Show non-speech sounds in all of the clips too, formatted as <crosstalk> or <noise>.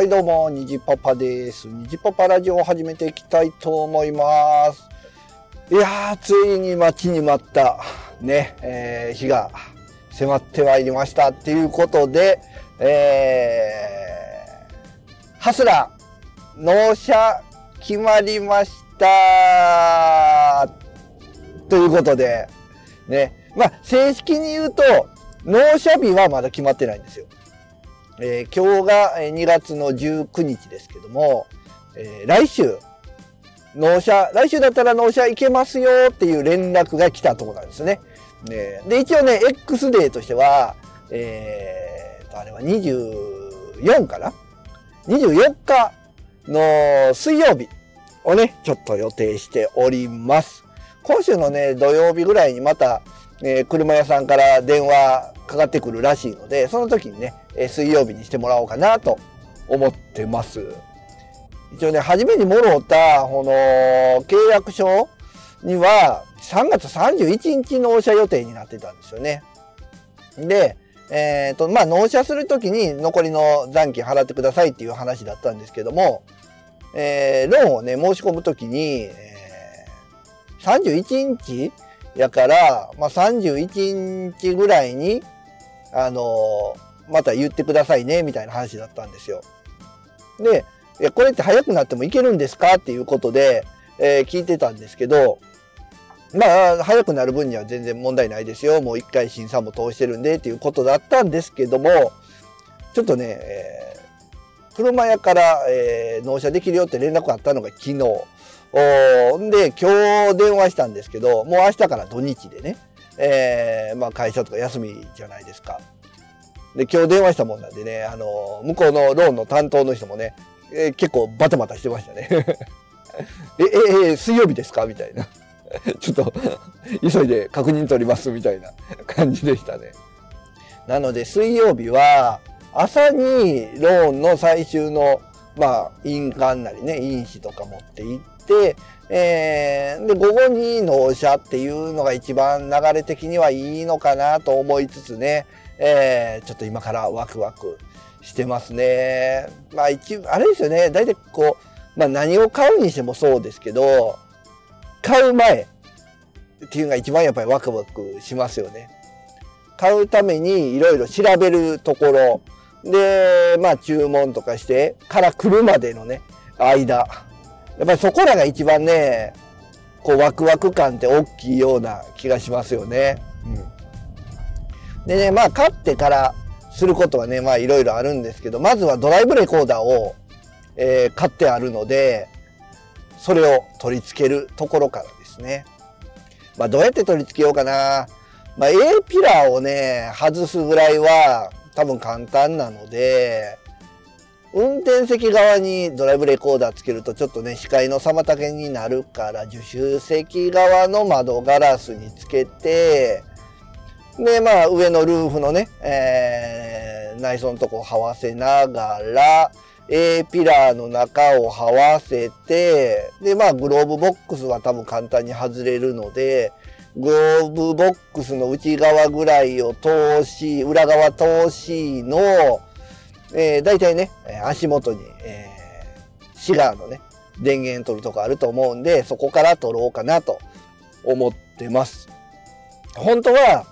はいどうも、にじパパです。にじパパラジオを始めていきたいと思います。いやー、ついに待ちに待った、ね、えー、日が迫ってまいりましたっていうことで、えー、ハスラー、納車決まりましたということで、ね、まあ、正式に言うと、納車日はまだ決まってないんですよ。えー、今日が2月の19日ですけども、えー、来週、納車、来週だったら納車行けますよっていう連絡が来たとこなんですね。で、で一応ね、X デーとしては、えーと、あれは24かな ?24 日の水曜日をね、ちょっと予定しております。今週のね、土曜日ぐらいにまた、えー、車屋さんから電話かかってくるらしいので、その時にね、え、水曜日にしてもらおうかなと思ってます。一応ね、初めにもろった、この、契約書には、3月31日納車予定になってたんですよね。で、えっ、ー、と、まあ、納車するときに残りの残金払ってくださいっていう話だったんですけども、えー、ローンをね、申し込むときに、えー、31日やから、まあ、31日ぐらいに、あのー、また言ってくださいね、みたいな話だったんですよ。で、いや、これって早くなってもいけるんですかっていうことで、えー、聞いてたんですけど、まあ、早くなる分には全然問題ないですよ。もう一回審査も通してるんでっていうことだったんですけども、ちょっとね、えー、車屋から、えー、納車できるよって連絡があったのが昨日。で、今日電話したんですけど、もう明日から土日でね、えー、まあ会社とか休みじゃないですか。で、今日電話したもんなんでね、あの、向こうのローンの担当の人もね、えー、結構バタバタしてましたね。<laughs> え、え、え、水曜日ですか？みたいな。<laughs> ちょっと急いで確認取りますみたいな <laughs> 感じでしたね。なので水曜日は朝にローンの最終のまあ印鑑なりね印紙とか持って行って、え、で、午後に納車っていうのが一番流れ的にはいいのかなと思いつつね、えー、ちょっと今からワクワクしてますね。まあ一、あれですよね、大体こう、まあ何を買うにしてもそうですけど、買う前っていうのが一番やっぱりワクワクしますよね。買うためにいろいろ調べるところ、で、まあ注文とかしてから来るまでのね、間。やっぱりそこらが一番ね、こうワクワク感って大きいような気がしますよね。うん。でね、まあ買ってからすることはね、まあいろいろあるんですけど、まずはドライブレコーダーを、えー、買ってあるので、それを取り付けるところからですね。まあどうやって取り付けようかな。まあ A ピラーをね、外すぐらいは多分簡単なので、運転席側にドライブレコーダーつけるとちょっとね、視界の妨げになるから、助手席側の窓ガラスにつけて、で、まあ、上のルーフのね、えー、内装のとこをはわせながら、A ピラーの中をはわせて、で、まあ、グローブボックスは多分簡単に外れるので、グローブボックスの内側ぐらいを通し、裏側通しの、えー、大体ね、足元に、えー、シガーのね、電源取るとこあると思うんで、そこから取ろうかなと思ってます。本当は、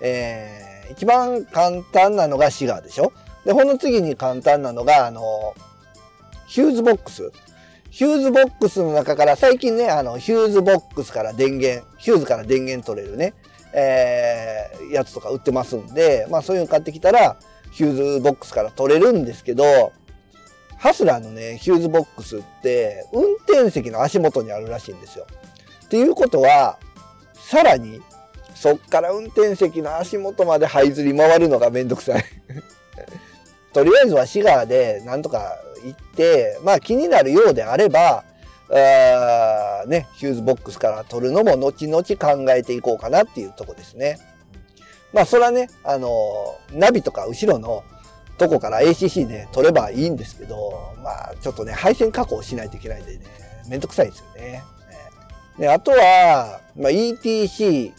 えー、一番簡単なのがシガーでしょ？で、ほんで次に簡単なのが、あの、ヒューズボックス。ヒューズボックスの中から、最近ね、あの、ヒューズボックスから電源、ヒューズから電源取れるね、えー、やつとか売ってますんで、まあそういうの買ってきたら、ヒューズボックスから取れるんですけど、ハスラーのね、ヒューズボックスって、運転席の足元にあるらしいんですよ。っていうことは、さらに、そっから運転席の足元まで這いずり回るのがめんどくさい <laughs> とりあえずはシガーでなんとか行って、まあ気になるようであれば、あね、ヒューズボックスから取るのも後々考えていこうかなっていうとこですね。まあそれはね、あの、ナビとか後ろのとこから ACC で撮ればいいんですけど、まあちょっとね、配線加工しないといけないんでね、めんどくさいですよね。で、あとは、まあ、ETC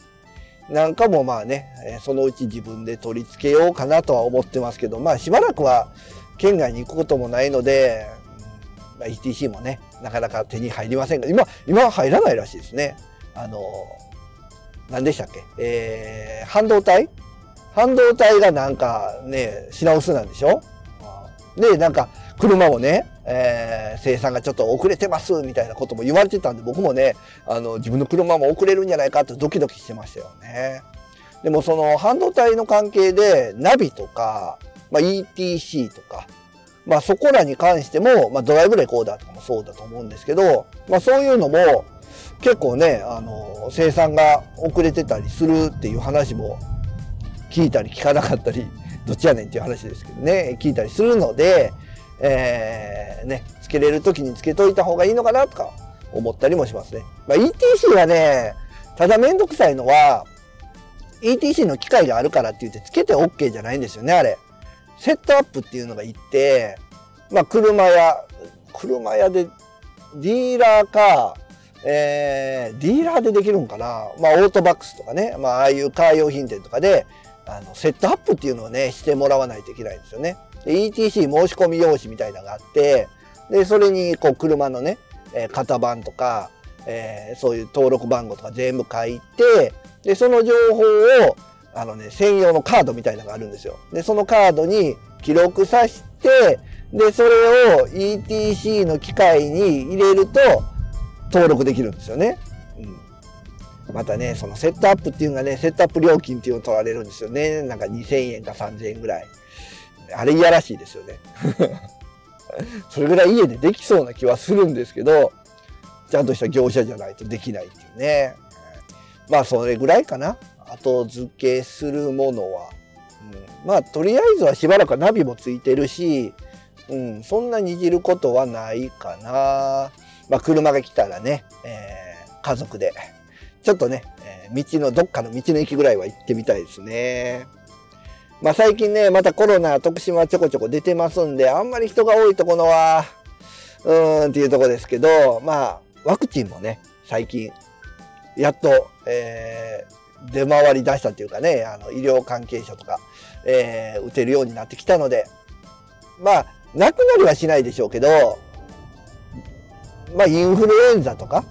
なんかもまあね、そのうち自分で取り付けようかなとは思ってますけど、まあしばらくは県外に行くこともないので、まあ、ETC もね、なかなか手に入りませんが、今、今は入らないらしいですね。あの、何でしたっけ？えー、半導体？半導体がなんかね、品薄なんでしょ？で、なんか、車もね、えー、生産がちょっと遅れてますみたいなことも言われてたんで、僕もね、あの、自分の車も遅れるんじゃないかってドキドキしてましたよね。でもその半導体の関係で、ナビとか、まあ、ETC とか、まあそこらに関しても、まあドライブレコーダーとかもそうだと思うんですけど、まあそういうのも結構ね、あの、生産が遅れてたりするっていう話も聞いたり聞かなかったり、<laughs> どっちやねんっていう話ですけどね、聞いたりするので、えー、ね、つけれる時につけといた方がいいのかなとか思ったりもしますね。まあ、ETC はね、ただめんどくさいのは、ETC の機械があるからって言ってつけて OK じゃないんですよね、あれ。セットアップっていうのがいって、まあ、車屋、車屋で、ディーラーか、えー、ディーラーでできるんかなまあ、オートバックスとかね、まあ、ああいうカー用品店とかで、あの、セットアップっていうのをね、してもらわないといけないんですよね。ETC 申し込み用紙みたいなのがあって、で、それに、こう、車のね、えー、型番とか、えー、そういう登録番号とか全部書いて、で、その情報を、あのね、専用のカードみたいなのがあるんですよ。で、そのカードに記録させて、で、それを ETC の機械に入れると登録できるんですよね。うん。またね、そのセットアップっていうのがね、セットアップ料金っていうのを取られるんですよね。なんか2000円か3000円ぐらい。あれいやらしいですよね。<laughs> それぐらい家でできそうな気はするんですけど、ちゃんとした業者じゃないとできないっていうね。まあそれぐらいかな。後付けするものは。うん、まあとりあえずはしばらくはナビもついてるし、うん、そんなにじることはないかな。まあ車が来たらね、えー、家族で、ちょっとね、えー、道のどっかの道の駅ぐらいは行ってみたいですね。まあ最近ね、またコロナ、徳島ちょこちょこ出てますんで、あんまり人が多いところは、うーんっていうとこですけど、まあ、ワクチンもね、最近、やっと、えー、出回り出したっていうかね、あの、医療関係者とか、えー、打てるようになってきたので、まあ、なくなりはしないでしょうけど、まあ、インフルエンザとか、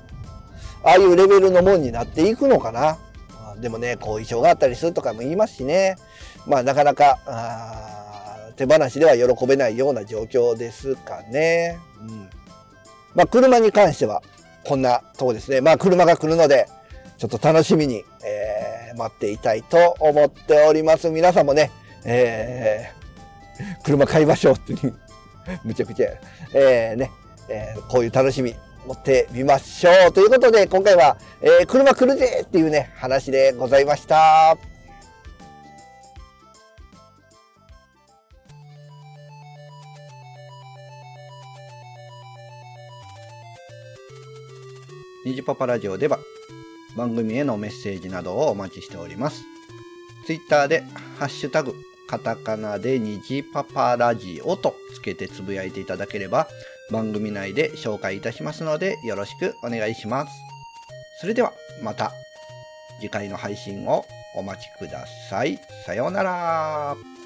ああいうレベルのもんになっていくのかな。でもね、後遺症があったりするとかも言いますしね。まあなかなか、手放しでは喜べないような状況ですかね。うん。まあ車に関してはこんなとこですね。まあ車が来るので、ちょっと楽しみに、えー、待っていたいと思っております。皆さんもね、えー、<laughs> 車買いましょうっていう、<laughs> むちゃくちゃ、えー、ね、えー、こういう楽しみ持ってみましょう。ということで、今回は、えー、車来るぜっていうね、話でございました。ニジパパラジオでは番組へのメッセージなどをお待ちしております。ツイッターでハッシュタグカタカナで虹パパラジオとつけてつぶやいていただければ番組内で紹介いたしますのでよろしくお願いします。それではまた次回の配信をお待ちください。さようなら。